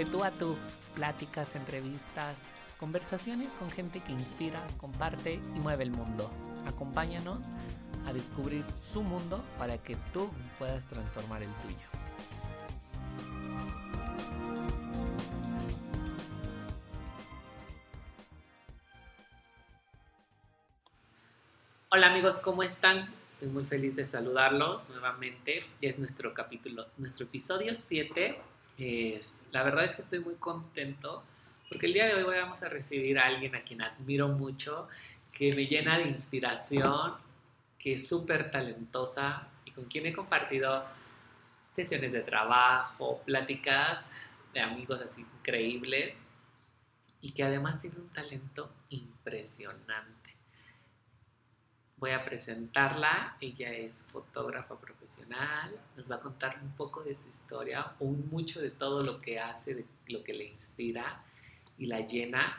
de tú a tú, pláticas, entrevistas, conversaciones con gente que inspira, comparte y mueve el mundo. Acompáñanos a descubrir su mundo para que tú puedas transformar el tuyo. Hola amigos, ¿cómo están? Estoy muy feliz de saludarlos nuevamente. Es nuestro capítulo, nuestro episodio 7. La verdad es que estoy muy contento porque el día de hoy vamos a recibir a alguien a quien admiro mucho, que me llena de inspiración, que es súper talentosa y con quien he compartido sesiones de trabajo, pláticas de amigos así increíbles y que además tiene un talento impresionante voy a presentarla. Ella es fotógrafa profesional, nos va a contar un poco de su historia, un mucho de todo lo que hace, de lo que le inspira y la llena.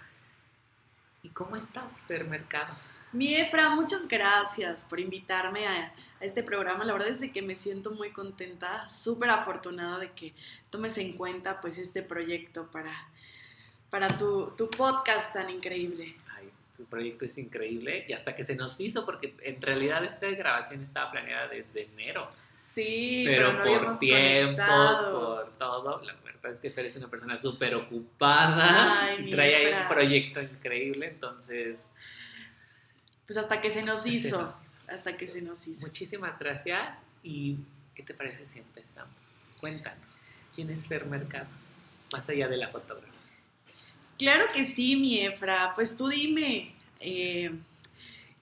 ¿Y cómo estás, Fer Mercado? Mi Efra, muchas gracias por invitarme a, este programa. La verdad es que me siento muy contenta, súper afortunada de que tomes en cuenta pues este proyecto para, para tu, tu podcast tan increíble proyecto es increíble y hasta que se nos hizo, porque en realidad esta grabación estaba planeada desde enero. Sí, pero, no por tiempos, por todo. La verdad es que Fer es una persona súper ocupada y trae ahí un proyecto increíble, entonces... Pues hasta que se nos hizo, hasta que se nos hizo. Muchísimas gracias y ¿qué te parece si empezamos? Cuéntanos, ¿quién es Fer Mercado? Más allá de la fotografía. Claro que sí, mi Efra. Pues tú dime. Eh,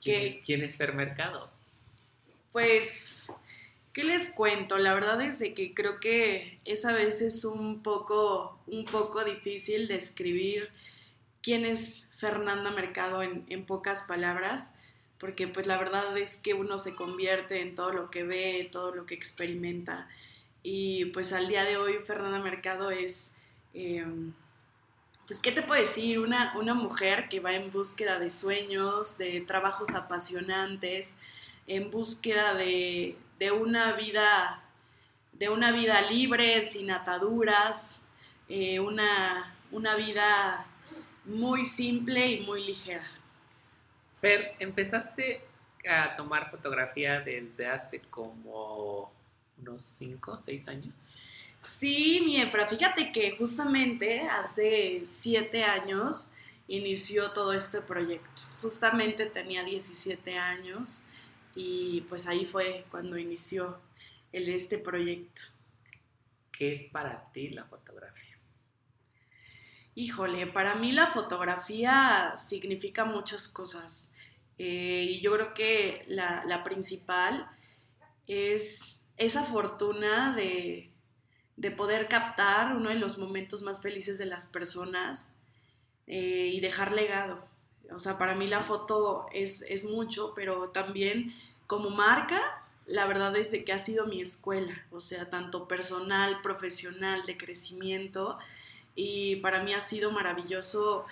¿Quién, es, ¿Quién es Fer Mercado? Pues, ¿qué les cuento? La verdad es de que creo que es a veces un poco, un poco difícil describir quién es Fernanda Mercado en, en pocas palabras, porque pues la verdad es que uno se convierte en todo lo que ve, todo lo que experimenta. Y pues al día de hoy Fernanda Mercado es... Em, pues, ¿qué te puedo decir? Una, una mujer que va en búsqueda de sueños, de trabajos apasionantes, en búsqueda de, una vida de una vida libre, sin ataduras, eh, una, una vida muy simple y muy ligera. Fer, empezaste a tomar fotografía desde hace como unos 5 o 6 años. Sí, mi pero fíjate que justamente hace siete años inició todo este proyecto. Justamente tenía 17 años y pues ahí fue cuando inició el, este proyecto. ¿Qué es para ti la fotografía? Híjole, para mí la fotografía significa muchas cosas eh, y yo creo que la, la principal es esa fortuna de, de poder captar uno de los momentos más felices de las personas eh, y dejar legado. O sea, para mí la foto es, es, mucho, pero también como marca, la verdad es que ha sido mi escuela, o sea, tanto personal, profesional, de crecimiento, y para mí ha sido maravilloso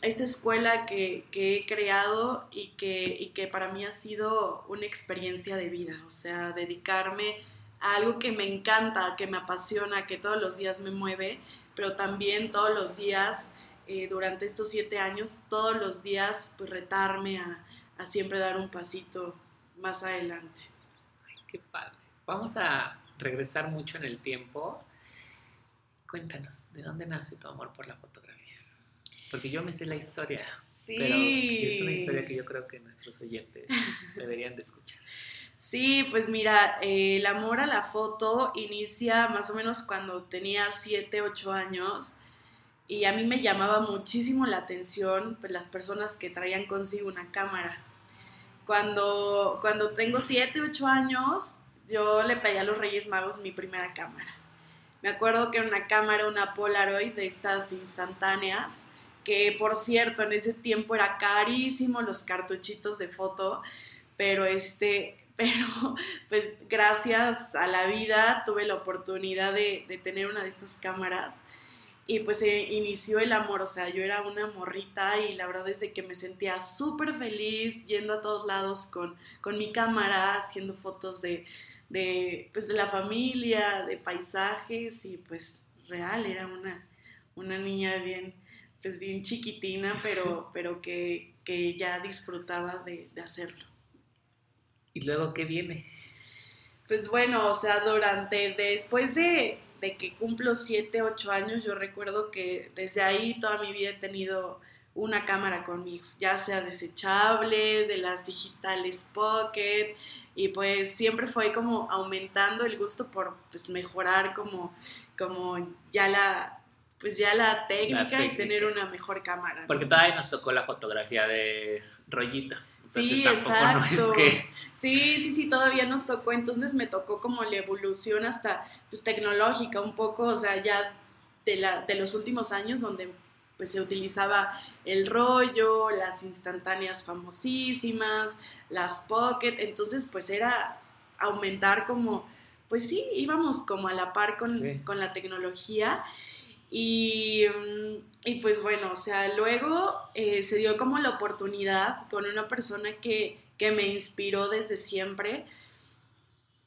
esta escuela que, que he creado y que, y que para mí ha sido una experiencia de vida, o sea, dedicarme algo que me encanta, que me apasiona, que todos los días me mueve, pero también todos los días, eh, durante estos siete años, todos los días, pues retarme a, siempre dar un pasito más adelante. Ay, qué padre. Vamos a regresar mucho en el tiempo. Cuéntanos, ¿de dónde nace tu amor por la fotografía? Porque yo me sé la historia, sí. pero es una historia que yo creo que nuestros oyentes deberían de escuchar. Sí, pues mira, eh, el amor a la foto inicia más o menos cuando tenía 7, 8 años y a mí me llamaba muchísimo la atención pues, las personas que traían consigo una cámara. Cuando, cuando tengo 7, 8 años, yo le pedí a los Reyes Magos mi primera cámara. Me acuerdo que era una cámara, una Polaroid de estas instantáneas, que por cierto en ese tiempo era carísimo los cartuchitos de foto, pero este, pero pues gracias a la vida tuve la oportunidad de, tener una de estas cámaras y pues se inició el amor, o sea, yo era una morrita y la verdad es de que me sentía súper feliz yendo a todos lados con, con mi cámara, haciendo fotos de, de, pues, de la familia, de paisajes y pues real, era una, una niña bien, pues bien chiquitina, pero, pero que, que ya disfrutaba de, de hacerlo. ¿Y luego qué viene? Pues bueno, o sea, durante, después de, de que cumplo 7, 8 años, yo recuerdo que desde ahí toda mi vida he tenido una cámara conmigo, ya sea desechable, de las digitales pocket, y pues siempre fue como aumentando el gusto por pues, mejorar como, como ya la pues ya la técnica, y tener una mejor cámara. Porque todavía nos tocó la fotografía de rollito. sí, exacto. Sí, sí, sí, todavía nos tocó. Entonces me tocó como la evolución hasta pues tecnológica un poco, o sea, ya de, la, de los últimos años donde pues se utilizaba el rollo, las instantáneas famosísimas, las pocket, entonces pues era aumentar como, pues sí, íbamos como a la par con, la tecnología. Y, mm, y, pues bueno, o sea, luego eh, se dio como la oportunidad con una persona que, me inspiró desde siempre.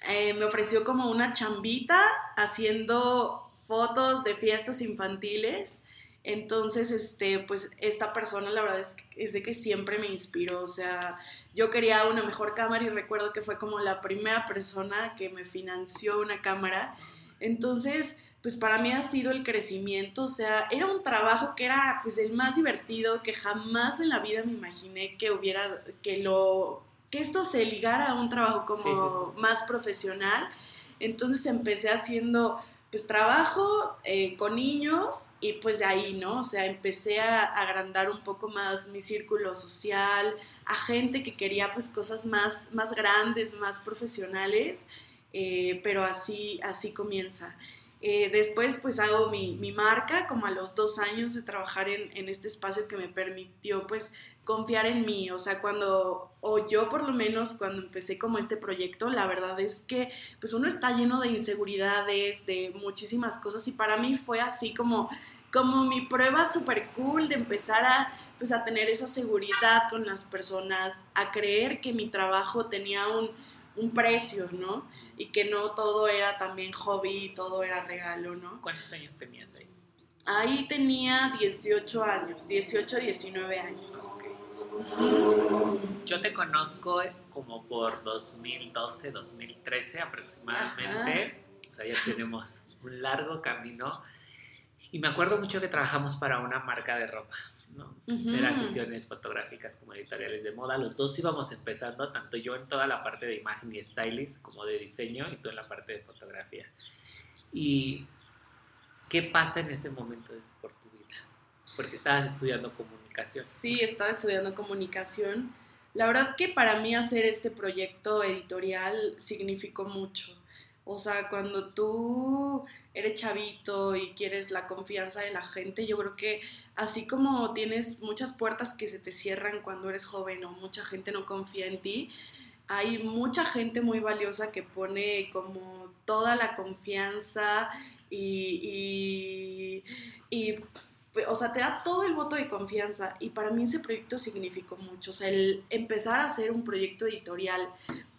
Eh, me ofreció como una chambita haciendo fotos de fiestas infantiles entonces, este, pues esta persona la verdad es, es, de que siempre me inspiró, o sea, yo quería una mejor cámara y recuerdo que fue como la primera persona que me financió una cámara. Entonces, pues para mí ha sido el crecimiento, o sea, era un trabajo que era pues el más divertido, que jamás en la vida me imaginé que hubiera, que lo, que esto se ligara a un trabajo como más profesional. Entonces empecé haciendo pues trabajo eh, con niños y pues de ahí, ¿no? O sea, empecé a agrandar un poco más mi círculo social, a gente que quería pues cosas más, más grandes, más profesionales, eh, pero así, así comienza. Eh, después pues hago mi, marca como a los dos años de trabajar en, en, este espacio que me permitió pues confiar en mí, o sea, cuando, o yo por lo menos cuando empecé como este proyecto, la verdad es que pues uno está lleno de inseguridades, de muchísimas cosas y para mí fue así como como mi prueba súper cool de empezar a, pues, a tener esa seguridad con las personas, a creer que mi trabajo tenía un, un precio, ¿no? Y que no todo era también hobby, todo era regalo, ¿no? ¿Cuántos años tenías ahí? Ahí tenía 18 años, 18, 19 años. Yo te conozco como por 2012, 2013 aproximadamente. O sea, ya tenemos un largo camino. Y me acuerdo mucho que trabajamos para una marca de ropa. ¿No? Eran sesiones fotográficas como editoriales de moda. Los dos íbamos empezando, tanto yo en toda la parte de imagen y stylist como de diseño y tú en la parte de fotografía. ¿Y qué pasa en ese momento por tu vida? Porque estabas estudiando comunicación. Sí, estaba estudiando comunicación. La verdad que para mí hacer este proyecto editorial significó mucho. O sea, cuando tú eres chavito y quieres la confianza de la gente, yo creo que así como tienes muchas puertas que se te cierran cuando eres joven o mucha gente no confía en ti, hay mucha gente muy valiosa que pone como toda la confianza y, y, o sea, te da todo el voto de confianza. Y para mí ese proyecto significó mucho, o sea, el empezar a hacer un proyecto editorial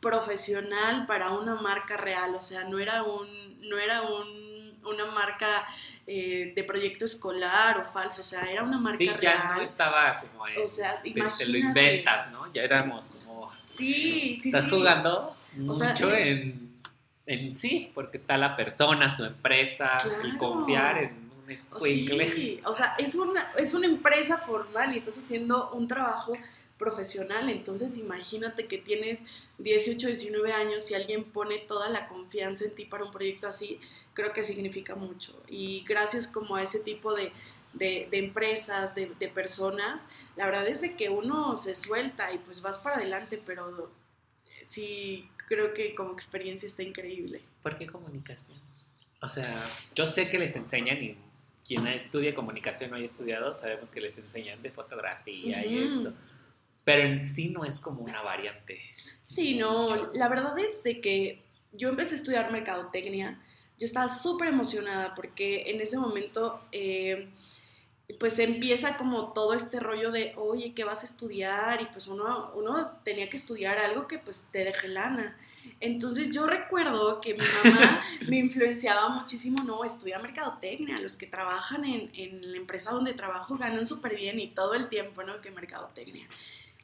profesional para una marca real, o sea, no era un, no era un, una marca eh, de proyecto escolar o falso, o sea, era una marca sí, ya no estaba como o sea, te, te, lo inventas, ¿no? Ya éramos como... Sí, sí, Estás jugando mucho en, en, sí, porque está la persona, su empresa, y confiar en un escuincle. Sí, o sea, es una, es una empresa formal y estás haciendo un trabajo profesional. Entonces imagínate que tienes 18, 19 años y alguien pone toda la confianza en ti para un proyecto así, creo que significa mucho. Y gracias como a ese tipo de, de, empresas, de, de, personas, la verdad es de que uno se suelta y pues vas para adelante, pero sí creo que como experiencia está increíble. ¿Por qué comunicación? O sea, yo sé que les enseñan y quien estudia comunicación o haya estudiado, sabemos que les enseñan de fotografía y esto pero en sí no es como una variante. Sí, no, la verdad es de que yo empecé a estudiar mercadotecnia, yo estaba súper emocionada porque en ese momento eh, pues empieza como todo este rollo de, oye, ¿qué vas a estudiar? Y pues uno, uno tenía que estudiar algo que pues te deje lana. Entonces yo recuerdo que mi mamá me influenciaba muchísimo, no, estudia mercadotecnia, los que trabajan en, en la empresa donde trabajo ganan súper bien y todo el tiempo, ¿no? Que mercadotecnia.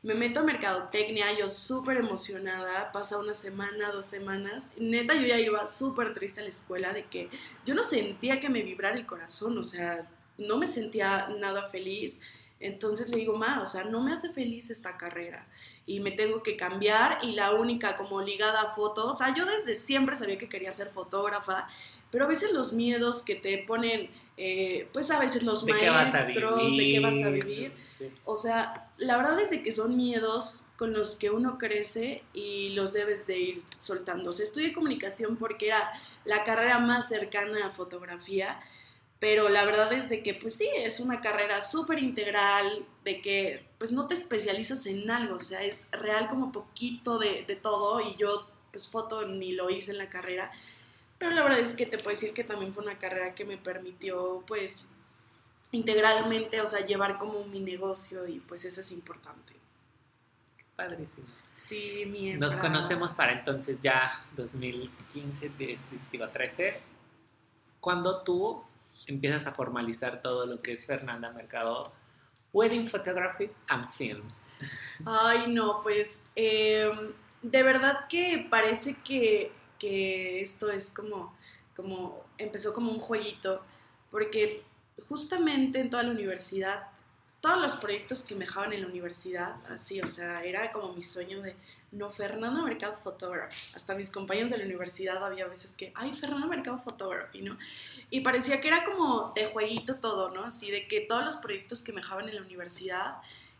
Me meto a mercadotecnia, yo súper emocionada, pasa una semana, dos semanas, neta yo ya iba súper triste a la escuela de que yo no sentía que me vibrara el corazón, o sea, no me sentía nada feliz. Entonces le digo, ma, o sea, no me hace feliz esta carrera y me tengo que cambiar y la única como ligada a fotos, o sea, yo desde siempre sabía que quería ser fotógrafa, pero a veces los miedos que te ponen, eh, pues a veces los maestros, de qué vas a vivir, o sea, la verdad es de que son miedos con los que uno crece y los debes de ir soltando. O sea, estudié comunicación porque era la carrera más cercana a fotografía pero la verdad es de que pues sí, es una carrera súper integral, de que pues no te especializas en algo, o sea, es real como poquito de, de, todo y yo pues foto ni lo hice en la carrera, pero la verdad es que te puedo decir que también fue una carrera que me permitió pues integralmente, o sea, llevar como mi negocio y pues eso es importante. Padrísimo. Sí, mi Nos conocemos para entonces ya 2015, digo 13, cuando tú empiezas a formalizar todo lo que es Fernanda Mercado, Wedding Photography and Films. Ay, no, pues em, de verdad que parece que, que, esto es como, como, empezó como un jueguito, porque justamente en toda la universidad todos los proyectos que me dejaban en la universidad, así, o sea, era como mi sueño de, no, Fernanda Mercado Photography. Hasta mis compañeros de la universidad había veces que, ay, Fernanda Mercado Photography, ¿no? Y parecía que era como de jueguito todo, ¿no? Así de que todos los proyectos que me dejaban en la universidad,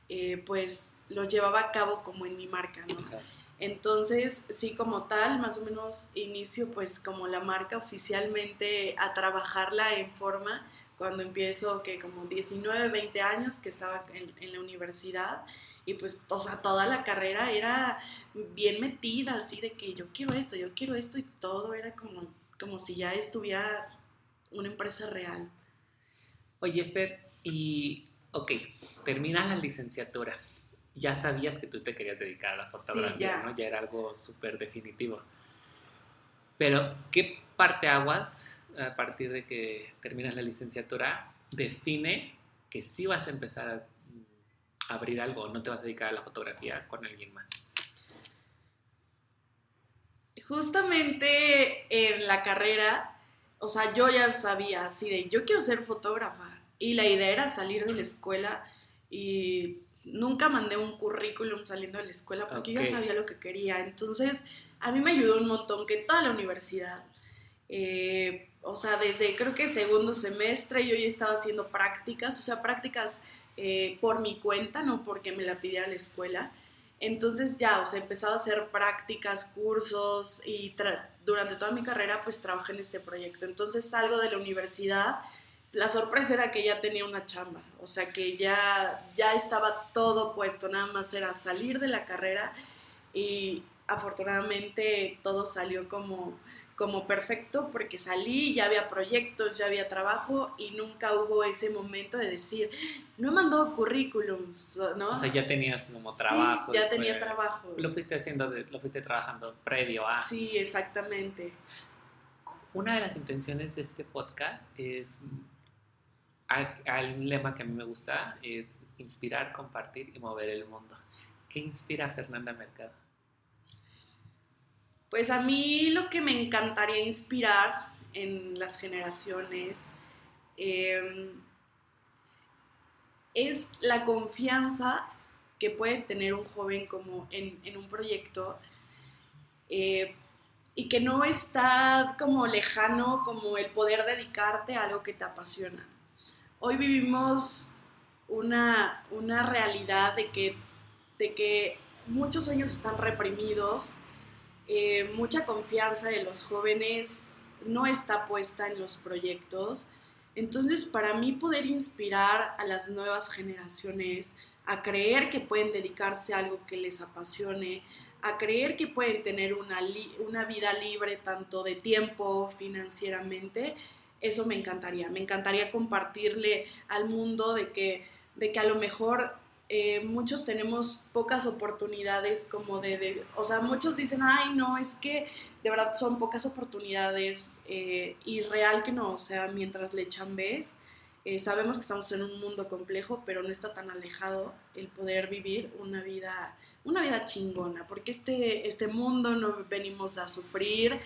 eh, pues los llevaba a cabo como en mi marca, ¿no? Entonces, sí, como tal, más o menos inicio pues como la marca oficialmente a trabajarla en forma cuando empiezo, que como 19, 20 años que estaba en, la universidad y pues, o sea, toda la carrera era bien metida, así de que yo quiero esto, yo quiero esto y todo era como, como si ya estuviera una empresa real. Oye, Fer, y, ok, terminas la licenciatura. Ya sabías que tú te querías dedicar a la fotografía, ya. ¿no? Ya era algo súper definitivo. Pero, ¿qué parte aguas a partir de que terminas la licenciatura, define que sí vas a empezar a abrir algo, no te vas a dedicar a la fotografía con alguien más. Justamente en la carrera, o sea, yo ya sabía así de, yo quiero ser fotógrafa. Y la idea era salir de la escuela y nunca mandé un currículum saliendo de la escuela porque yo ya sabía lo que quería. Entonces, a mí me ayudó un montón que toda la universidad eh, o sea, desde creo que segundo semestre yo ya estaba haciendo prácticas, o sea, prácticas eh, por mi cuenta, no porque me la pidiera la escuela. Entonces ya, o sea, he empezado a hacer prácticas, cursos y durante toda mi carrera pues trabajé en este proyecto. Entonces salgo de la universidad, la sorpresa era que ya tenía una chamba, o sea que ya, ya estaba todo puesto, nada más era salir de la carrera y afortunadamente todo salió como, como perfecto porque salí, ya había proyectos, ya había trabajo y nunca hubo ese momento de decir, no he mandado currículums, ¿no? O sea, ya tenías como trabajo. Sí, ya tenía trabajo. Lo fuiste haciendo, lo fuiste trabajando previo a... Sí, exactamente. Una de las intenciones de este podcast es, hay un lema que a mí me gusta, es inspirar, compartir y mover el mundo. ¿Qué inspira a Fernanda Mercado? Pues a mí lo que me encantaría inspirar en las generaciones em, es la confianza que puede tener un joven como en, un proyecto eh, y que no está como lejano como el poder dedicarte a algo que te apasiona. Hoy vivimos una, una realidad de que, de que muchos sueños están reprimidos, eh, mucha confianza de los jóvenes no está puesta en los proyectos. Entonces, para mí poder inspirar a las nuevas generaciones a creer que pueden dedicarse a algo que les apasione, a creer que pueden tener una, una vida libre tanto de tiempo, financieramente, eso me encantaría. Me encantaría compartirle al mundo de que, de que a lo mejor eh, muchos tenemos pocas oportunidades como de, o sea, muchos dicen, ay, no, es que de verdad son pocas oportunidades eh, y real que no, o sea, mientras le echan vez, eh, sabemos que estamos en un mundo complejo, pero no está tan alejado el poder vivir una vida, una vida chingona, porque este, este mundo no venimos a sufrir,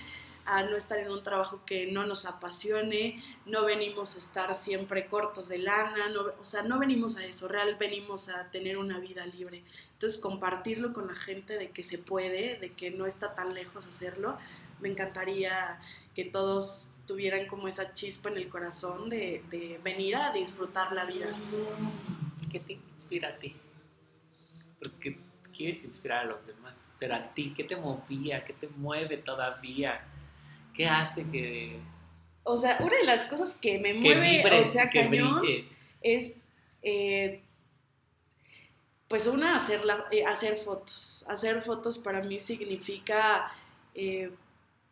a no estar en un trabajo que no nos apasione, no venimos a estar siempre cortos de lana, no, o sea, no venimos a eso, real venimos a tener una vida libre. Entonces, compartirlo con la gente de que se puede, de que no está tan lejos hacerlo, me encantaría que todos tuvieran como esa chispa en el corazón de, de venir a disfrutar la vida. ¿Qué te inspira a ti? Porque quieres inspirar a los demás, pero a ti, ¿qué te movía? ¿Qué te mueve todavía? ¿Qué hace que... O sea, una de las cosas que me mueve, o sea, cañón, es, eh, pues una, hacer, eh, hacer fotos. Hacer fotos para mí significa, eh,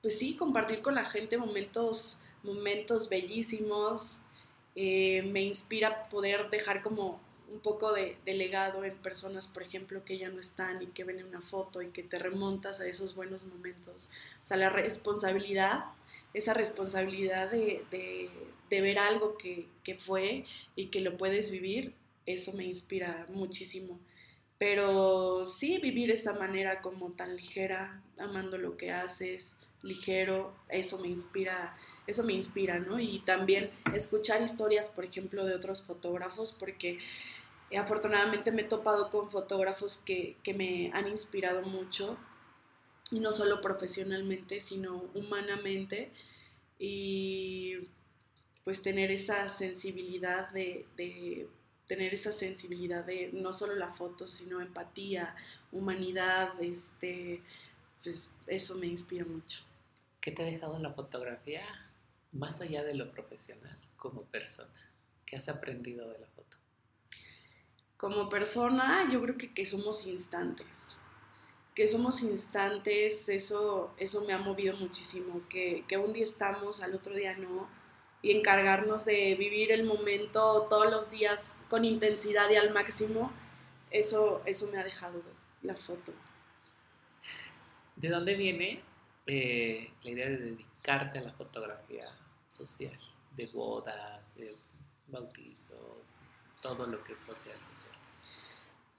pues sí, compartir con la gente momentos, momentos bellísimos. me inspira poder dejar como un poco de, legado en personas, por ejemplo, que ya no están y que ven una foto y que te remontas a esos buenos momentos. O sea, la responsabilidad, esa responsabilidad de, ver algo que, fue y que lo puedes vivir, eso me inspira muchísimo. Pero sí, vivir esa manera como tan ligera, amando lo que haces, ligero, eso me inspira, eso me inspira, ¿no? Y también escuchar historias, por ejemplo, de otros fotógrafos, porque afortunadamente me he topado con fotógrafos que, me han inspirado mucho, y no solo profesionalmente, sino humanamente, y pues tener esa sensibilidad de, de tener esa sensibilidad de no solo la foto, sino empatía, humanidad, este, pues eso me inspira mucho. ¿Qué te ha dejado la fotografía más allá de lo profesional como persona? ¿Qué has aprendido de la foto? Como persona, yo creo que, que somos instantes. Que somos instantes, eso, eso me ha movido muchísimo. Que, que un día estamos, al otro día no. Y encargarnos de vivir el momento todos los días con intensidad y al máximo, eso, eso me ha dejado la foto. ¿De dónde viene eh, la idea de dedicarte a la fotografía social, de bodas, de bautizos, todo lo que es social, social.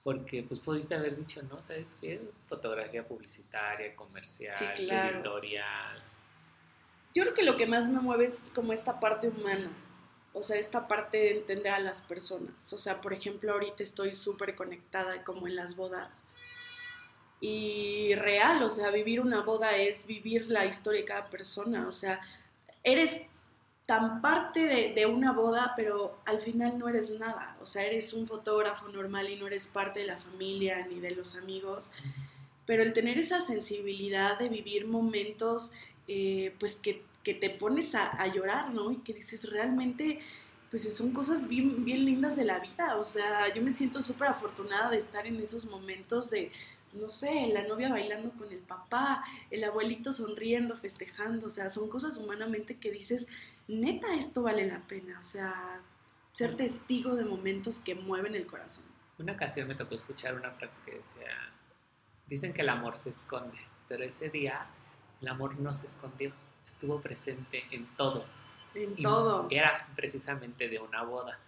Porque pues pudiste haber dicho, ¿no? ¿Sabes qué? Fotografía publicitaria, comercial, editorial. Yo creo que lo que más me mueve es como esta parte humana, o sea, esta parte de entender a las personas. O sea, por ejemplo, ahorita estoy súper conectada como en las bodas y real, o sea, vivir una boda es vivir la historia de cada persona, o sea, eres tan parte de, una boda, pero al final no eres nada, o sea, eres un fotógrafo normal y no eres parte de la familia ni de los amigos, pero el tener esa sensibilidad de vivir momentos, eh, pues que, te pones a, a, llorar, ¿no? Y que dices, realmente, pues son cosas bien, bien lindas de la vida, o sea, yo me siento súper afortunada de estar en esos momentos de no sé, la novia bailando con el papá, el abuelito sonriendo, festejando, o sea, son cosas humanamente que dices, neta, esto vale la pena, o sea, ser testigo de momentos que mueven el corazón. Una ocasión me tocó escuchar una frase que decía, dicen que el amor se esconde, pero ese día el amor no se escondió, estuvo presente en todos. En todos. Era precisamente de una boda.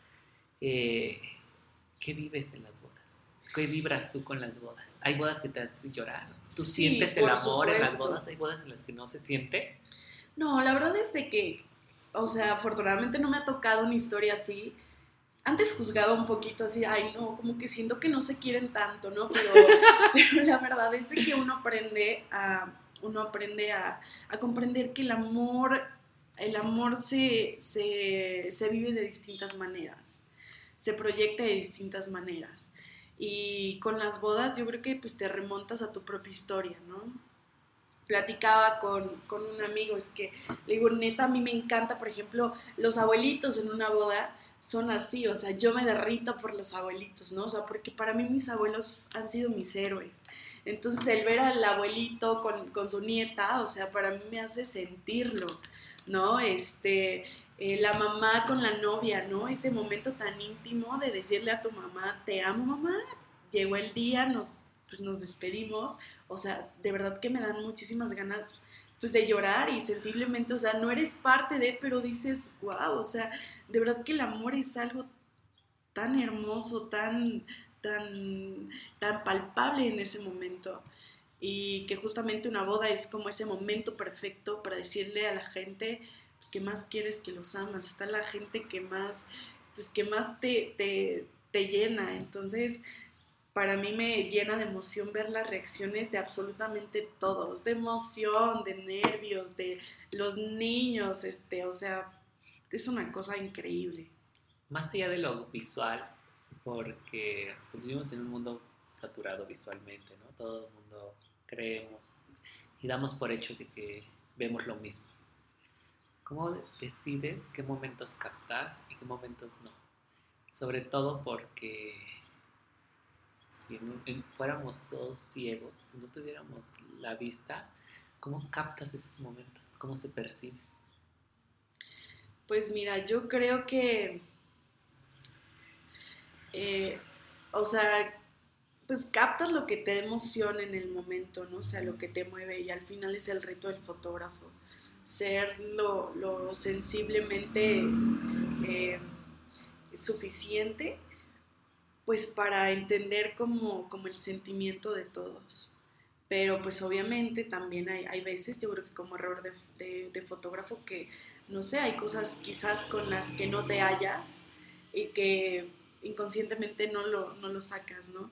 Eh, ¿Qué vives en las bodas? ¿Qué vibras tú con las bodas? ¿Hay bodas que te hacen llorar? ¿Tú sientes el amor en las bodas? ¿Hay bodas en las que no se siente? No, la verdad es de que, o sea, afortunadamente no me ha tocado una historia así. Antes juzgaba un poquito así, ay no, como que siento que no se quieren tanto, ¿no? Pero, la verdad es de que uno aprende a, uno aprende a, a comprender que el amor, el amor se, se, se vive de distintas maneras, se proyecta de distintas maneras. Y con las bodas yo creo que pues te remontas a tu propia historia, ¿no? Platicaba con, con un amigo, es que le digo, neta, a mí me encanta, por ejemplo, los abuelitos en una boda son así, o sea, yo me derrito por los abuelitos, ¿no? O sea, porque para mí mis abuelos han sido mis héroes. Entonces, el ver al abuelito con, con su nieta, o sea, para mí me hace sentirlo. ¿No? Este, eh, la mamá con la novia, ¿no? Ese momento tan íntimo de decirle a tu mamá, te amo mamá, llegó el día, nos, pues nos despedimos, o sea, de verdad que me dan muchísimas ganas pues de llorar y sensiblemente, o sea, no eres parte de, pero dices, wow, o sea, de verdad que el amor es algo tan hermoso, tan, tan, tan palpable en ese momento y que justamente una boda es como ese momento perfecto para decirle a la gente pues, que más quieres que los amas, está la gente que más, pues, que más te, te, te llena, entonces para mí me llena de emoción ver las reacciones de absolutamente todos, de emoción, de nervios, de los niños, este, o sea, es una cosa increíble. Más allá de lo visual, porque pues, vivimos en un mundo saturado visualmente, ¿no? Todo el mundo creemos y damos por hecho de que vemos lo mismo. ¿Cómo decides qué momentos captar y qué momentos no? Sobre todo porque si fuéramos todos ciegos, si no tuviéramos la vista, ¿cómo captas esos momentos? ¿Cómo se percibe? Pues mira, yo creo que, eh, o sea, pues captas lo que te emociona en el momento, ¿no? O sea, lo que te mueve y al final es el reto del fotógrafo, ser lo, sensiblemente eh, suficiente pues para entender como, como el sentimiento de todos. Pero pues obviamente también hay, hay veces, yo creo que como error de, de, fotógrafo, que no sé, hay cosas quizás con las que no te hallas y que inconscientemente no lo, no lo sacas, ¿no?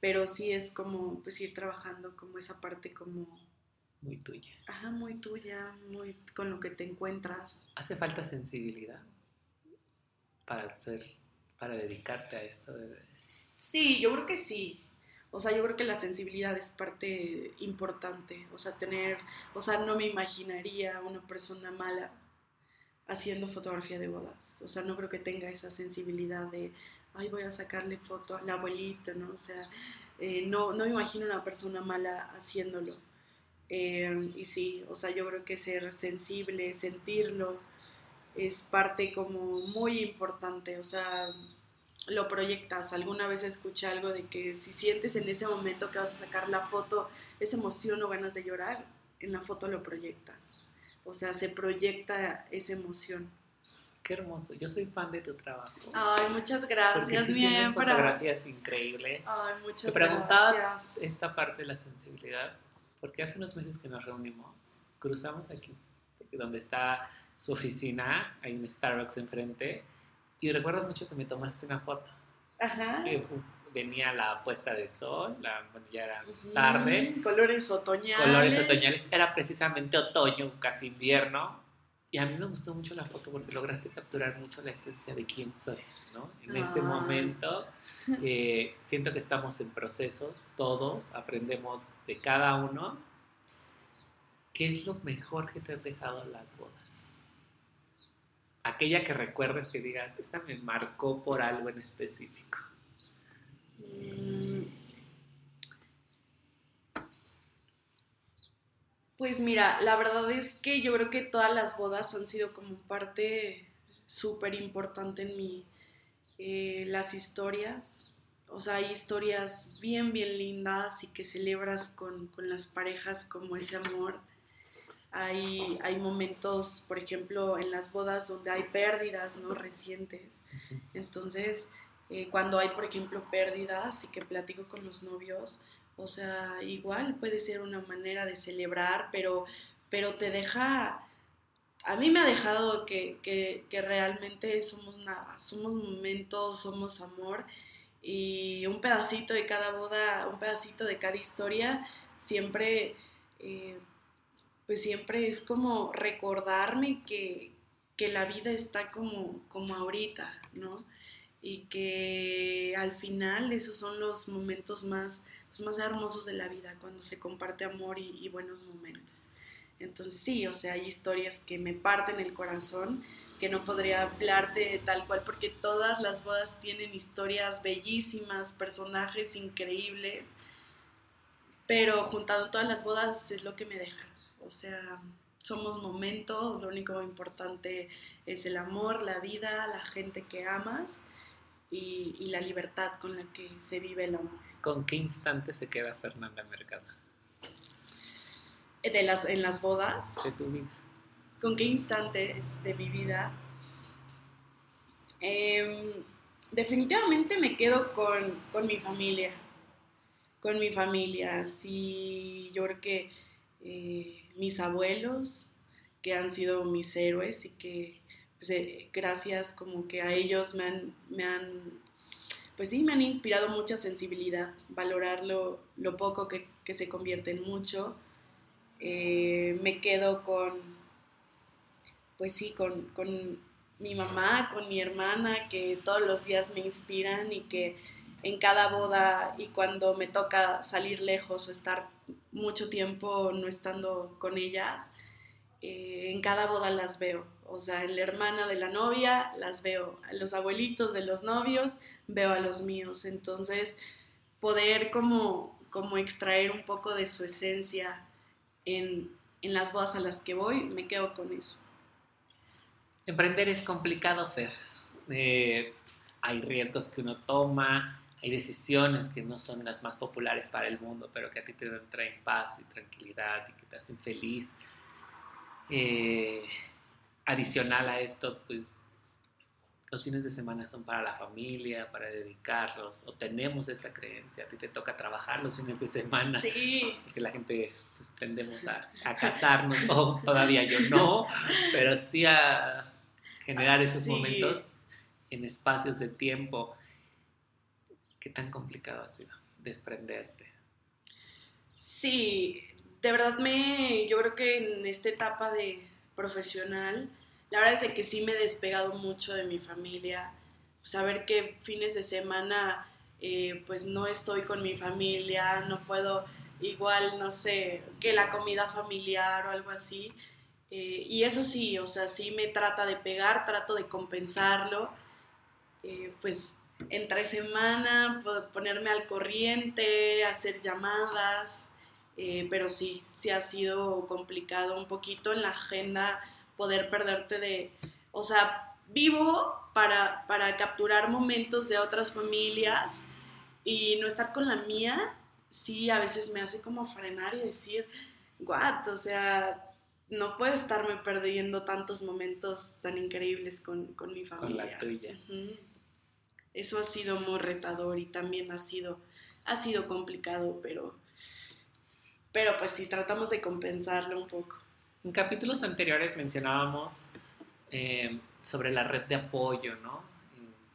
Pero sí es como pues ir trabajando como esa parte como... Muy tuya. Ajá, muy tuya, muy con lo que te encuentras. ¿Hace falta sensibilidad para hacer, para dedicarte a esto de, Sí, yo creo que sí. O sea, yo creo que la sensibilidad es parte importante. O sea, tener, o sea, no me imaginaría una persona mala haciendo fotografía de bodas. O sea, no creo que tenga esa sensibilidad de, ay, voy a sacarle foto al abuelito, ¿no? O sea, eh, no, no me imagino una persona mala haciéndolo. Eh, y sí, o sea, yo creo que ser sensible, sentirlo, es parte como muy importante. O sea, lo proyectas. Alguna vez escuché algo de que si sientes en ese momento que vas a sacar la foto esa emoción o ganas de llorar, en la foto lo proyectas. O sea, se proyecta esa emoción. Qué hermoso. Yo soy fan de tu trabajo. Ay, muchas gracias. Porque si tienes fotografías increíbles. Ay, muchas Te preguntaba esta parte de la sensibilidad, porque hace unos meses que nos reunimos, cruzamos aquí, donde está su oficina, hay un Starbucks enfrente, y recuerdo mucho que me tomaste una foto. Ajá. Venía la puesta de sol, la, ya era tarde. Colores otoñales. Colores otoñales. Era precisamente otoño, casi invierno. Y a mí me gustó mucho la foto porque lograste capturar mucho la esencia de quién soy, ¿no? En ese momento eh, siento que estamos en procesos, todos aprendemos de cada uno. ¿Qué es lo mejor que te han dejado las bodas? aquella que recuerdes que digas, esta me marcó por algo en específico? Pues mira, la verdad es que yo creo que todas las bodas han sido como parte súper importante en mí. Eh, las historias, o sea, hay historias bien, bien lindas y que celebras con, con las parejas como ese amor hay, hay momentos, por ejemplo, en las bodas donde hay pérdidas ¿no? recientes. Entonces, eh, cuando hay, por ejemplo, pérdidas y que platico con los novios, o sea, igual puede ser una manera de celebrar, pero, pero te deja, a mí me ha dejado que, que, que realmente somos nada, somos momentos, somos amor y un pedacito de cada boda, un pedacito de cada historia siempre... Eh, pues siempre es como recordarme que, la vida está como, como ahorita, ¿no? Y que al final esos son los momentos más, más hermosos de la vida, cuando se comparte amor y, buenos momentos. Entonces sí, o sea, hay historias que me parten el corazón, que no podría hablarte tal cual, porque todas las bodas tienen historias bellísimas, personajes increíbles, pero juntando todas las bodas es lo que me deja o sea, somos momentos, lo único importante es el amor, la vida, la gente que amas y, y la libertad con la que se vive el amor. ¿Con qué instante se queda Fernanda Mercado? De las, en las bodas. De tu vida. ¿Con qué instantes de mi vida? Em, definitivamente me quedo con, con, mi familia. Con mi familia. Sí, yo creo que eh, mis abuelos, que han sido mis héroes y que pues, eh, gracias como que a ellos me han, me han, pues sí, me han inspirado mucha sensibilidad, valorar lo, lo poco que, que, se convierte en mucho. Eh, me quedo con, pues sí, con, con mi mamá, con mi hermana, que todos los días me inspiran y que en cada boda y cuando me toca salir lejos o estar mucho tiempo no estando con ellas, eh, en cada boda las veo. O sea, en la hermana de la novia las veo, los abuelitos de los novios veo a los míos. Entonces, poder como, como extraer un poco de su esencia en, en las bodas a las que voy, me quedo con eso. Emprender es complicado, Fer. Eh, hay riesgos que uno toma, hay decisiones que no son las más populares para el mundo, pero que a ti te traen paz y tranquilidad y que te hacen feliz. Eh, adicional a esto, pues los fines de semana son para la familia, para dedicarlos, o tenemos esa creencia, a ti te toca trabajar los fines de semana, sí. porque la gente pues, tendemos a, a casarnos, o todavía yo no, pero sí a generar esos Sí. momentos en espacios de tiempo. ¿Qué tan complicado ha sido desprenderte? Sí, de verdad me, yo creo que en esta etapa de profesional, la verdad es de que sí me he despegado mucho de mi familia, saber que fines de semana eh, pues no estoy con mi familia, no puedo igual, no sé, que la comida familiar o algo así. Eh, y eso sí, o sea, sí me trata de pegar, trato de compensarlo, eh, pues entre semana, po- ponerme al corriente, hacer llamadas, eh, pero sí, sí ha sido complicado un poquito en la agenda poder perderte de, o sea, vivo para, para capturar momentos de otras familias y no estar con la mía, sí, a veces me hace como frenar y decir, what, o sea, no puedo estarme perdiendo tantos momentos tan increíbles con, con mi Con familia. la tuya. Eso ha sido muy retador y también ha sido, ha sido complicado, pero, pero pues sí, tratamos de compensarlo un poco. En capítulos anteriores mencionábamos eh, sobre la red de apoyo, ¿no?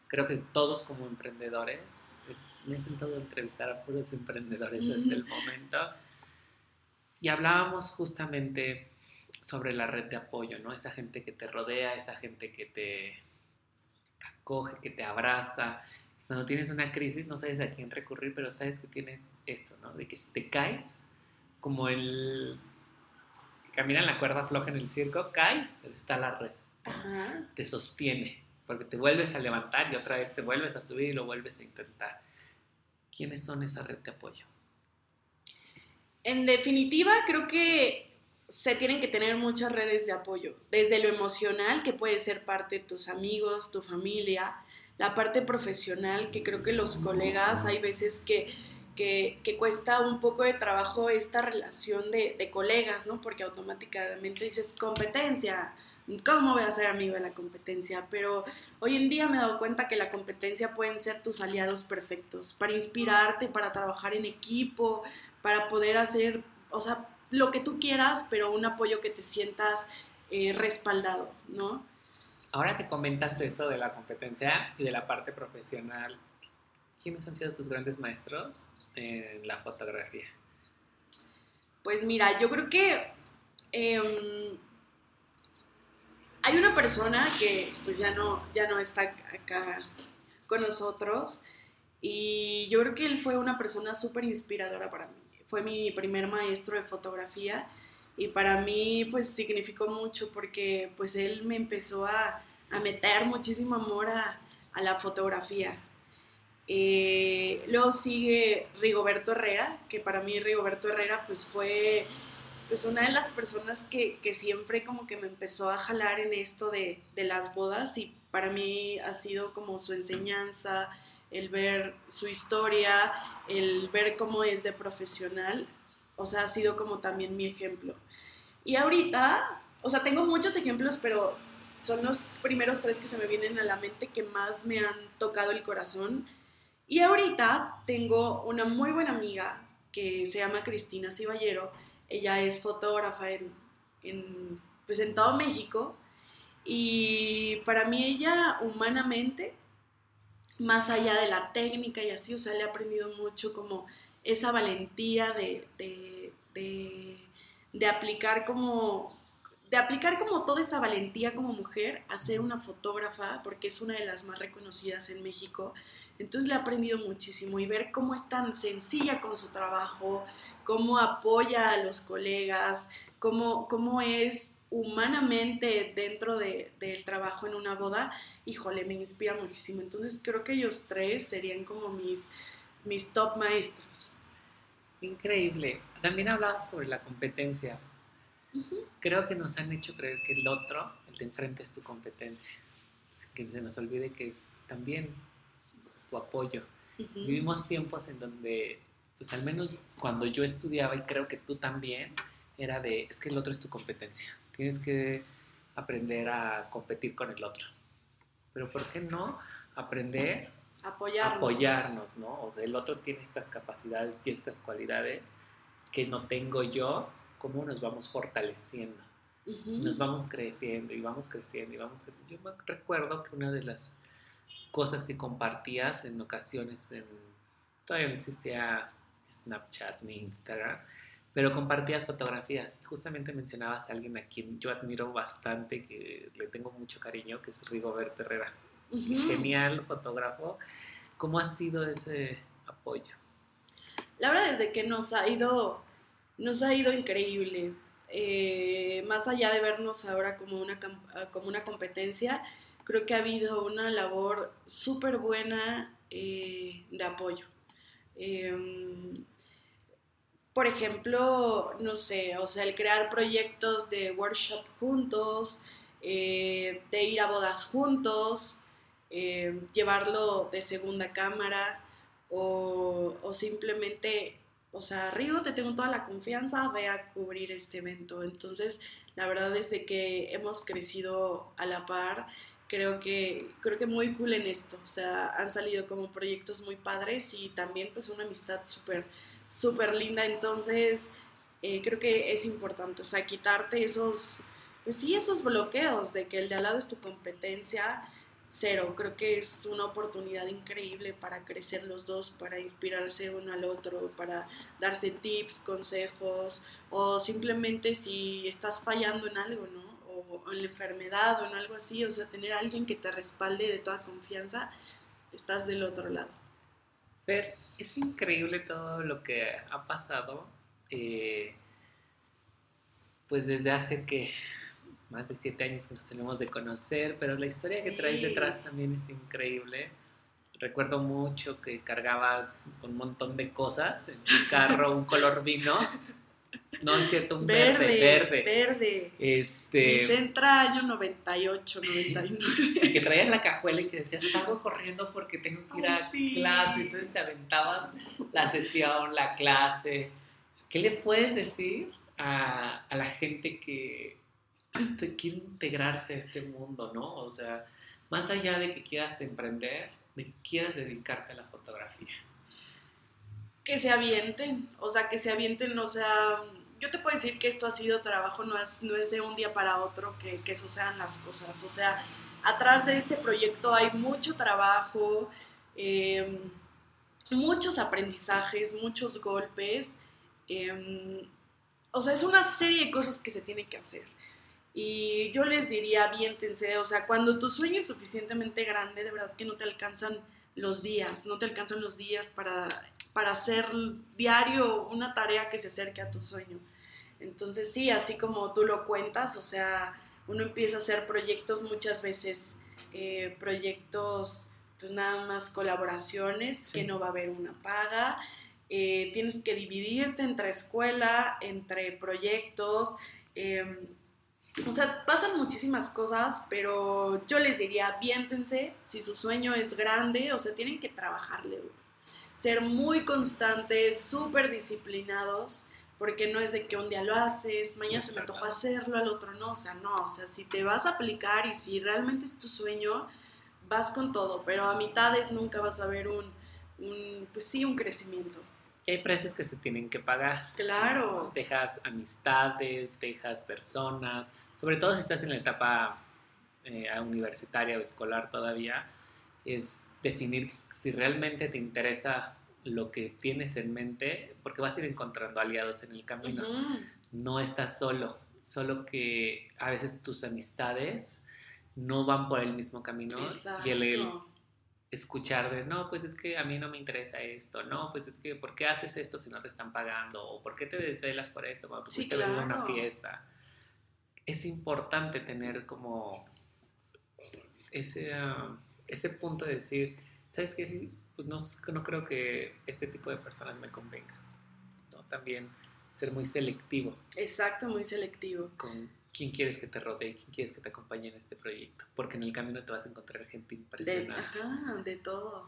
Creo que todos como emprendedores, me he sentado a entrevistar a puros emprendedores desde el momento, y hablábamos justamente sobre la red de apoyo, ¿no? Esa gente que te rodea, esa gente que te acoge, que te abraza. Cuando tienes una crisis no sabes a quién recurrir, pero sabes que tienes eso, ¿no? De que si te caes, como el camina en la cuerda floja en el circo, cae, está la red, Ajá. te sostiene, porque te vuelves a levantar y otra vez te vuelves a subir y lo vuelves a intentar. ¿Quiénes son esa red de apoyo? En definitiva, creo que se tienen que tener muchas redes de apoyo, desde lo emocional, que puede ser parte de tus amigos, tu familia, la parte profesional, que creo que los colegas hay veces que, que, que cuesta un poco de trabajo esta relación de, de colegas, ¿no? Porque automáticamente dices competencia, ¿cómo voy a ser amigo de la competencia? Pero hoy en día me he dado cuenta que la competencia pueden ser tus aliados perfectos para inspirarte, para trabajar en equipo, para poder hacer, o sea, lo que tú quieras, pero un apoyo que te sientas eh, respaldado, ¿no? Ahora que comentas eso de la competencia y de la parte profesional, ¿quiénes han sido tus grandes maestros en la fotografía? Pues mira, yo creo que eh, hay una persona que pues ya no, ya no está acá con nosotros y yo creo que él fue una persona súper inspiradora para mí. Fue mi primer maestro de fotografía y para mí pues significó mucho porque pues él me empezó a, a meter muchísimo amor a, a la fotografía. Eh, luego sigue Rigoberto Herrera, que para mí Rigoberto Herrera pues fue pues una de las personas que, que, siempre como que me empezó a jalar en esto de, de, las bodas y para mí ha sido como su enseñanza, el ver su historia, el ver cómo es de profesional, o sea, ha sido como también mi ejemplo. Y ahorita, o sea, tengo muchos ejemplos, pero son los primeros tres que se me vienen a la mente que más me han tocado el corazón. Y ahorita tengo una muy buena amiga que se llama Cristina Ciballero. Ella es fotógrafa en, en, pues en todo México. Y para mí ella humanamente, más allá de la técnica y así, o sea, le he aprendido mucho como esa valentía de, de, de, de aplicar como de aplicar como toda esa valentía como mujer a ser una fotógrafa, porque es una de las más reconocidas en México. Entonces le he aprendido muchísimo y ver cómo es tan sencilla con su trabajo, cómo apoya a los colegas, cómo, cómo es humanamente dentro de, del trabajo en una boda, híjole, me inspira muchísimo. Entonces creo que ellos tres serían como mis, mis top maestros. Increíble. También hablabas sobre la competencia. Creo que nos han hecho creer que el otro, el de enfrente, es tu competencia. Que se nos olvide que es también tu apoyo. Vivimos tiempos en donde, pues al menos cuando yo estudiaba, y creo que tú también, era de, es que el otro es tu competencia. Tienes que aprender a competir con el otro. Pero ¿por qué no aprender apoyarnos. apoyarnos, ¿no? O sea, el otro tiene estas capacidades y estas cualidades que no tengo yo cómo nos vamos fortaleciendo. Nos vamos creciendo y vamos creciendo y vamos creciendo. Yo me recuerdo que una de las cosas que compartías en ocasiones, en, todavía no existía Snapchat ni Instagram, pero compartías fotografías. Justamente mencionabas a alguien a quien yo admiro bastante, que le tengo mucho cariño, que es Rigoberto Herrera. Genial fotógrafo. ¿Cómo ha sido ese apoyo? La verdad, desde que nos ha ido nos ha ido increíble. Eh, más allá de vernos ahora como una, como una competencia, creo que ha habido una labor súper buena eh, de apoyo. Em, por ejemplo, no sé, o sea, el crear proyectos de workshop juntos, eh, de ir a bodas juntos, llevarlo de segunda cámara o, o simplemente o sea, Río, te tengo toda la confianza, ve a cubrir este evento. Entonces, la verdad es de que hemos crecido a la par. Creo que, creo que muy cool en esto. O sea, han salido como proyectos muy padres y también pues una amistad súper, súper linda. Entonces, eh, creo que es importante. O sea, quitarte esos, pues sí, esos bloqueos de que el de al lado es tu competencia cero. Creo que es una oportunidad increíble para crecer los dos, para inspirarse uno al otro, para darse tips, consejos, o simplemente si estás fallando en algo, ¿no? O en la enfermedad o en algo así, o sea, tener alguien que te respalde de toda confianza, estás del otro lado. Fer, es increíble todo lo que ha pasado. Eh, pues desde hace que más de siete años que nos tenemos de conocer, pero la historia que traes detrás también es increíble. Recuerdo mucho que cargabas con un montón de cosas en tu carro, un color vino. No, es cierto, un verde, verde. Verde. Este... Centra año 98, 99. y que traías la cajuela y que decías, salgo corriendo porque tengo que ir a clase. Entonces te aventabas la sesión, la clase. ¿Qué le puedes decir a, a la gente que, quiere integrarse a este mundo, ¿no? O sea, más allá de que quieras emprender, de que quieras dedicarte a la fotografía. Que se avienten, o sea, que se avienten, o sea, yo te puedo decir que esto ha sido trabajo, no es, no es de un día para otro que, que sucedan las cosas, o sea, atrás de este proyecto hay mucho trabajo, em, muchos aprendizajes, muchos golpes, em, o sea, es una serie de cosas que se tienen que hacer. Y yo les diría, aviéntense, o sea, cuando tu sueño es suficientemente grande, de verdad que no te alcanzan los días, no te alcanzan los días para, para hacer diario una tarea que se acerque a tu sueño. Entonces sí, así como tú lo cuentas, o sea, uno empieza a hacer proyectos muchas veces, eh, proyectos pues nada más colaboraciones, que no va a haber una paga, eh, tienes que dividirte entre escuela, entre proyectos. Em, o sea, pasan muchísimas cosas, pero yo les diría, viéntense, si su sueño es grande, o sea, tienen que trabajarle duro. Ser muy constantes, súper disciplinados, porque no es de que un día lo haces, mañana se me tocó hacerlo, al otro no, o sea, no, o sea, si te vas a aplicar y si realmente es tu sueño, vas con todo, pero a mitades nunca vas a ver un, un pues sí, un crecimiento hay precios que se tienen que pagar. Claro. Dejas amistades, dejas personas, sobre todo si estás en la etapa eh, universitaria o escolar todavía, es definir si realmente te interesa lo que tienes en mente, porque vas a ir encontrando aliados en el camino. No estás solo, solo que a veces tus amistades no van por el mismo camino y el, escuchar de, no, pues es que a mí no me interesa esto, no, pues es que, ¿por qué haces esto si no te están pagando? ¿O por qué te desvelas por esto cuando sí, a una fiesta? Es importante tener como ese, ah, ese punto de decir, ¿sabes qué? Sí, pues no, no creo que este tipo de personas me convenga. ¿no? También ser muy selectivo. Exacto, muy selectivo. Con quién quieres que te rodee, quién quieres que te acompañe en este proyecto, porque en el camino te vas a encontrar gente impresionante. De, ajá, de todo.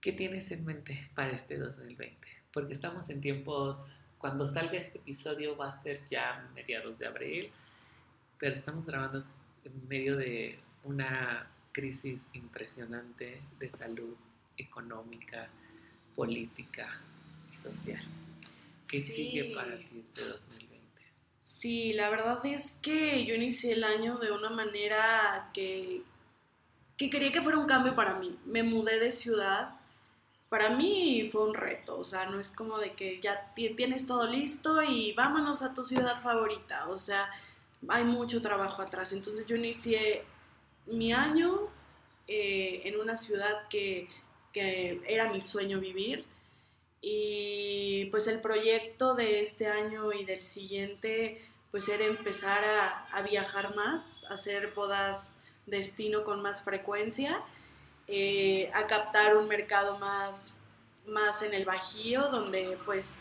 ¿Qué tienes en mente para este 2020? Porque estamos en tiempos, cuando salga este episodio va a ser ya mediados de abril, pero estamos grabando en medio de una crisis impresionante de salud económica, política y social. ¿Qué sigue para ti este 2020? Sí, la verdad es que yo inicié el año de una manera que, que quería que fuera un cambio para mí. Me mudé de ciudad. Para mí fue un reto, o sea, no es como de que ya tienes todo listo y vámonos a tu ciudad favorita, o sea, hay mucho trabajo atrás. Entonces yo inicié mi año eh, en una ciudad que, que era mi sueño vivir y pues el proyecto de este año y del siguiente pues era empezar a, viajar más, hacer bodas destino con más frecuencia, eh, a captar un mercado más, más en el Bajío, donde pues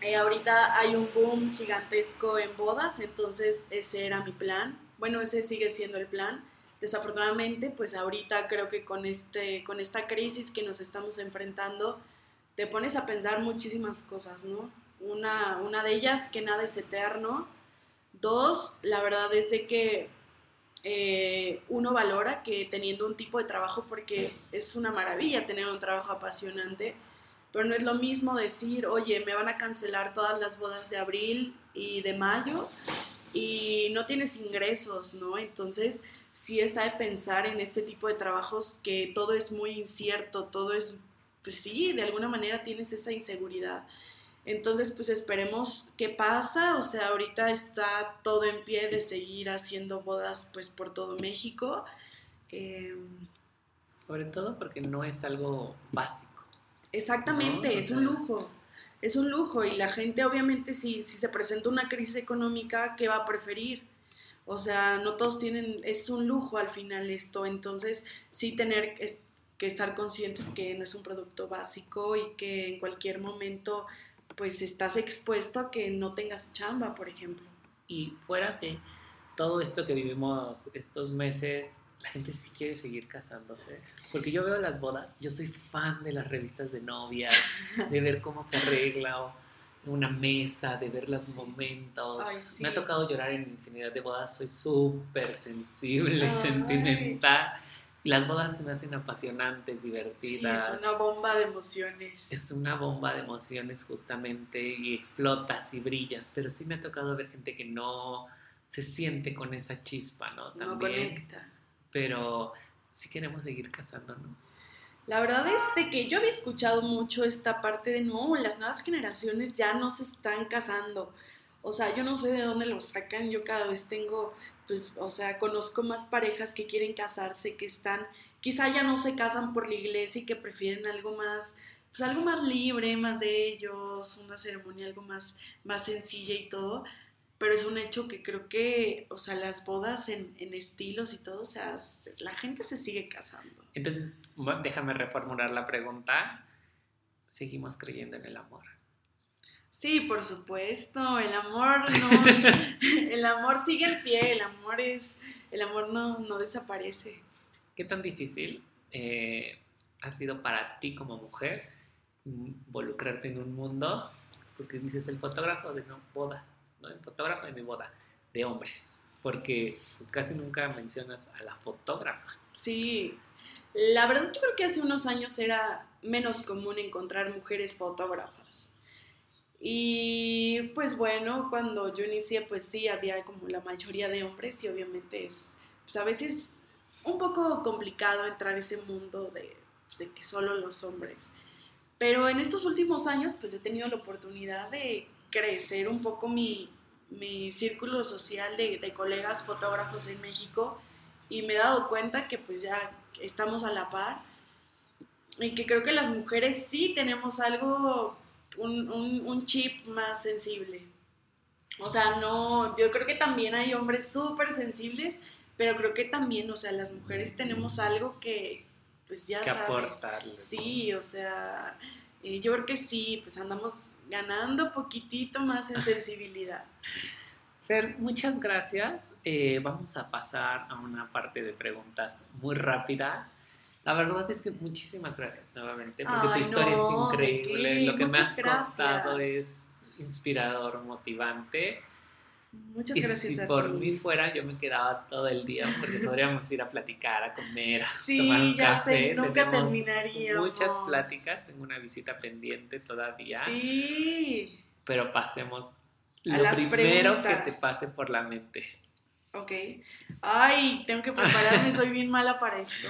eh, ahorita hay un boom gigantesco en bodas, entonces ese era mi plan. Bueno, ese sigue siendo el plan. Desafortunadamente, pues ahorita creo que con, este, con esta crisis que nos estamos enfrentando, te pones a pensar muchísimas cosas, ¿no? Una, una de ellas, que nada es eterno. Dos, la verdad es de que eh, uno valora que teniendo un tipo de trabajo, porque es una maravilla tener un trabajo apasionante, pero no es lo mismo decir, oye, me van a cancelar todas las bodas de abril y de mayo y no tienes ingresos, ¿no? Entonces, sí está de pensar en este tipo de trabajos que todo es muy incierto, todo es pues sí, de alguna manera tienes esa inseguridad. Entonces, pues esperemos qué pasa. O sea, ahorita está todo en pie de seguir haciendo bodas pues por todo México. Em, Sobre todo porque no es algo básico. Exactamente, es un lujo. Es un lujo y la gente obviamente si, si se presenta una crisis económica, ¿qué va a preferir? O sea, no todos tienen, es un lujo al final esto, entonces sí tener que estar conscientes que no es un producto básico y que en cualquier momento pues estás expuesto a que no tengas chamba, por ejemplo. Y fuera de todo esto que vivimos estos meses, la gente sí quiere seguir casándose. Porque yo veo las bodas, yo soy fan de las revistas de novias, de ver cómo se arregla una mesa, de ver los momentos. Me ha tocado llorar en infinidad de bodas, soy súper sensible, sentimental. Las bodas se me hacen apasionantes, divertidas. es una bomba de emociones. Es una bomba de emociones justamente y explotas y brillas, pero sí me ha tocado ver gente que no se siente con esa chispa, ¿no? También, no conecta. Pero sí queremos seguir casándonos. La verdad es de que yo había escuchado mucho esta parte de no, las nuevas generaciones ya no se están casando. O sea, yo no sé de dónde lo sacan, yo cada vez tengo pues, o sea, conozco más parejas que quieren casarse, que están, quizá ya no se casan por la iglesia y que prefieren algo más, pues algo más libre, más de ellos, una ceremonia algo más, más sencilla y todo. Pero es un hecho que creo que, o sea, las bodas en, en estilos y todo, o sea, la gente se sigue casando. Entonces, déjame reformular la pregunta. seguimos creyendo en el amor. Sí, por supuesto, el amor no, el amor sigue en pie, el amor es, el amor no, no desaparece. ¿Qué tan difícil eh, ha sido para ti como mujer involucrarte en un mundo? Porque dices el fotógrafo de mi boda, ¿no? El fotógrafo de mi boda, de hombres, porque pues, casi nunca mencionas a la fotógrafa. Sí, la verdad yo creo que hace unos años era menos común encontrar mujeres fotógrafas. Y pues bueno, cuando yo inicié, pues sí, había como la mayoría de hombres y obviamente es, pues a veces un poco complicado entrar a ese mundo de, de que solo los hombres. Pero en estos últimos años, pues he tenido la oportunidad de crecer un poco mi, mi círculo social de, de, colegas fotógrafos en México y me he dado cuenta que pues ya estamos a la par y que creo que las mujeres sí tenemos algo, un, un, un chip más sensible. O sea, no, yo creo que también hay hombres súper sensibles, pero creo que también, o sea, las mujeres tenemos algo que, pues ya que sabes. aportarle. Sí, o sea, eh, yo creo que sí, pues andamos ganando poquitito más en sensibilidad. Fer, muchas gracias. Eh, vamos a pasar a una parte de preguntas muy rápidas. La verdad es que muchísimas gracias nuevamente, porque Ay, tu historia no, es increíble. Lo que me has contado gracias. es inspirador, motivante. Muchas y gracias si a por ti. mí fuera, yo me quedaba todo el día, porque podríamos ir a platicar, a comer, a tomar Sí, un ya café. sé, nunca terminaríamos. Muchas pláticas, tengo una visita pendiente todavía, Sí, pero pasemos A lo las primero que preguntas. te pase por la mente. ok. Ay, tengo que prepararme, soy bien mala para esto.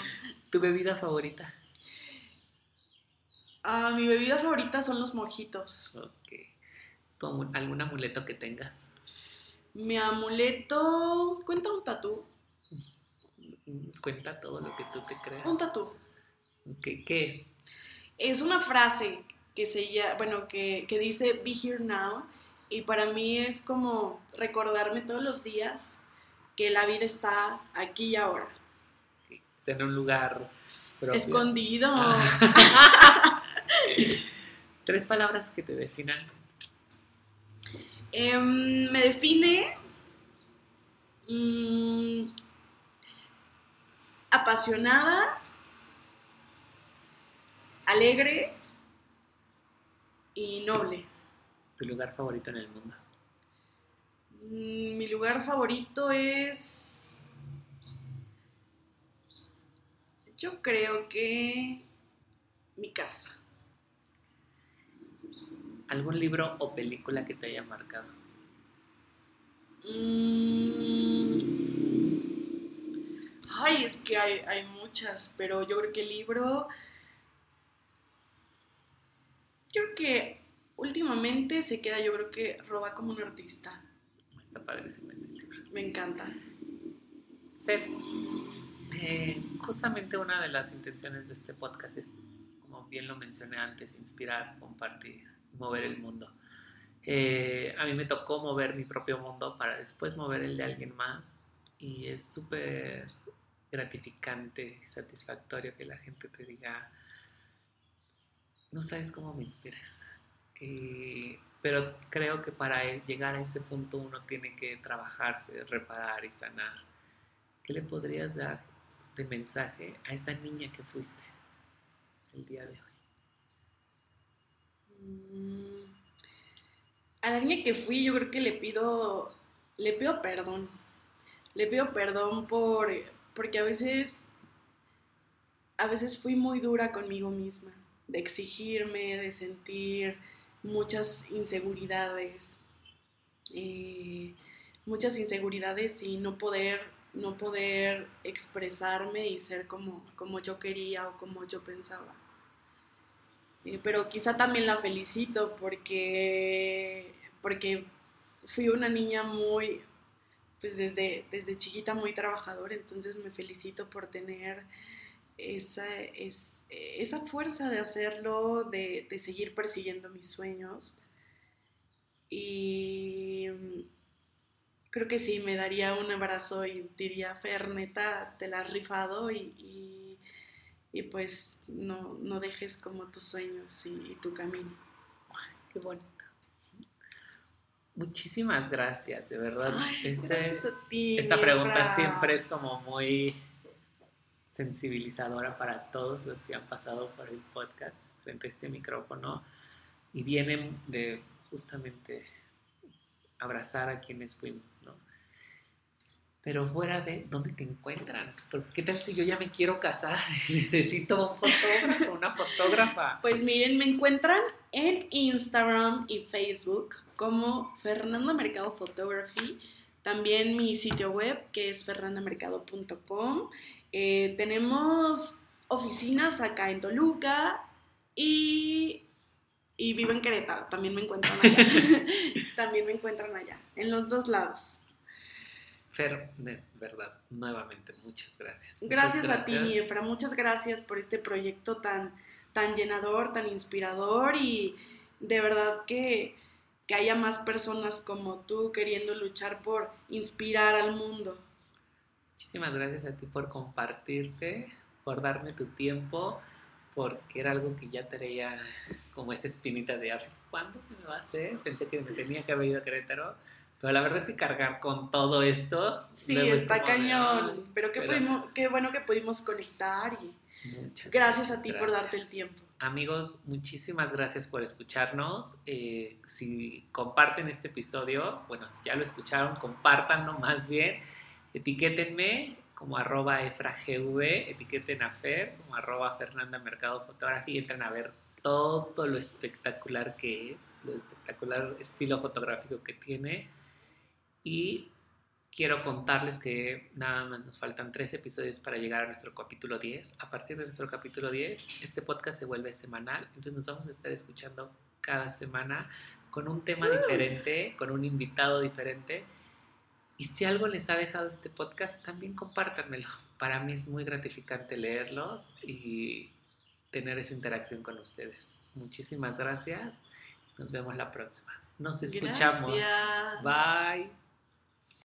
¿Tu bebida favorita? Ah, mi bebida favorita son los mojitos. Ok. ¿Tu amu- ¿Algún amuleto que tengas? Mi amuleto, cuenta un tatú. Mm, Cuenta todo lo que tú te creas. Un tatú. Ok, ¿Qué es? Es una frase que se llama, bueno, que, que dice Be here now. Y para mí es como recordarme todos los días que la vida está aquí y ahora. Está en un lugar propio. Escondido. Ah. Tres palabras que te definan. Em, me define mm, apasionada, alegre y noble. Tu lugar favorito en el mundo. Mm, Mi lugar favorito es... Yo creo que mi casa. ¿Algún libro o película que te haya marcado? Mm. Ay, es que hay, hay muchas, pero yo creo que el libro... Yo creo que últimamente se queda, yo creo que roba como un artista. Está padrísimo ese libro. Me encanta. Fer, eh, justamente una de las intenciones de este podcast es, como bien lo mencioné antes, inspirar, compartir, mover el mundo. Eh, a mí me tocó mover mi propio mundo para después mover el de alguien más y es súper gratificante y satisfactorio que la gente te diga, no sabes cómo me inspiras. Pero creo que para llegar a ese punto uno tiene que trabajarse, reparar y sanar. ¿Qué le podrías dar de mensaje a esa niña que fuiste el día de hoy? Mm, A la niña que fui, yo creo que le pido, le pido perdón. Le pido perdón por, porque a veces, a veces fui muy dura conmigo misma, de exigirme, de sentir muchas inseguridades, eh, muchas inseguridades y no poder, no poder expresarme y ser como, como yo quería o como yo pensaba. Eh, pero quizá también la felicito porque, porque fui una niña muy, pues desde, desde chiquita muy trabajadora, entonces me felicito por tener esa, es, esa fuerza de hacerlo, de, de seguir persiguiendo mis sueños. Y creo que sí, me daría un abrazo y diría, Fer, neta, te la has rifado y, y, y pues no, no dejes como tus sueños y, tu camino. Qué bonito. Muchísimas gracias, de verdad. Este, gracias a ti, esta pregunta siempre es como muy sensibilizadora para todos los que han pasado por el podcast frente a este micrófono y vienen de justamente abrazar a quienes fuimos, ¿no? Pero fuera de, ¿dónde te encuentran? ¿qué tal si yo ya me quiero casar necesito un fotógrafo, una fotógrafa? Pues miren, me encuentran en Instagram y Facebook como Fernanda Mercado Photography. También mi sitio web que es fernandamercado.com. Eh, tenemos oficinas acá en Toluca y, y vivo en Querétaro. También me encuentran allá. También me encuentran allá, en los dos lados. Fer, de verdad, nuevamente, muchas gracias. gracias, a ti, mi Efra. Muchas gracias por este proyecto tan, tan llenador, tan inspirador y de verdad que, que haya más personas como tú queriendo luchar por inspirar al mundo. Muchísimas gracias a ti por compartirte, por darme tu tiempo, porque era algo que ya traía como esa espinita de, a ver, ¿cuándo se me va a hacer? Pensé que me tenía que haber ido a Querétaro, pero la verdad es que cargar con todo esto. Sí, está cañón. pero, qué, qué bueno que pudimos conectar y gracias a ti por darte el tiempo. Amigos, muchísimas gracias por escucharnos. Eh, si comparten este episodio, bueno, si ya lo escucharon, compártanlo más bien. Etiquétenme como arroba efragv, etiqueten a Fer como arroba Fernanda Mercado Fotografía y entren a ver todo lo espectacular que es, lo espectacular estilo fotográfico que tiene y quiero contarles que nada más nos faltan tres episodios para llegar a nuestro capítulo 10. A partir de nuestro capítulo 10, este podcast se vuelve semanal, entonces nos vamos a estar escuchando cada semana con un tema diferente, con un invitado diferente. Y si algo les ha dejado este podcast, también compártanmelo. Para mí es muy gratificante leerlos y tener esa interacción con ustedes. Muchísimas gracias. Nos vemos la próxima. Nos escuchamos. Bye.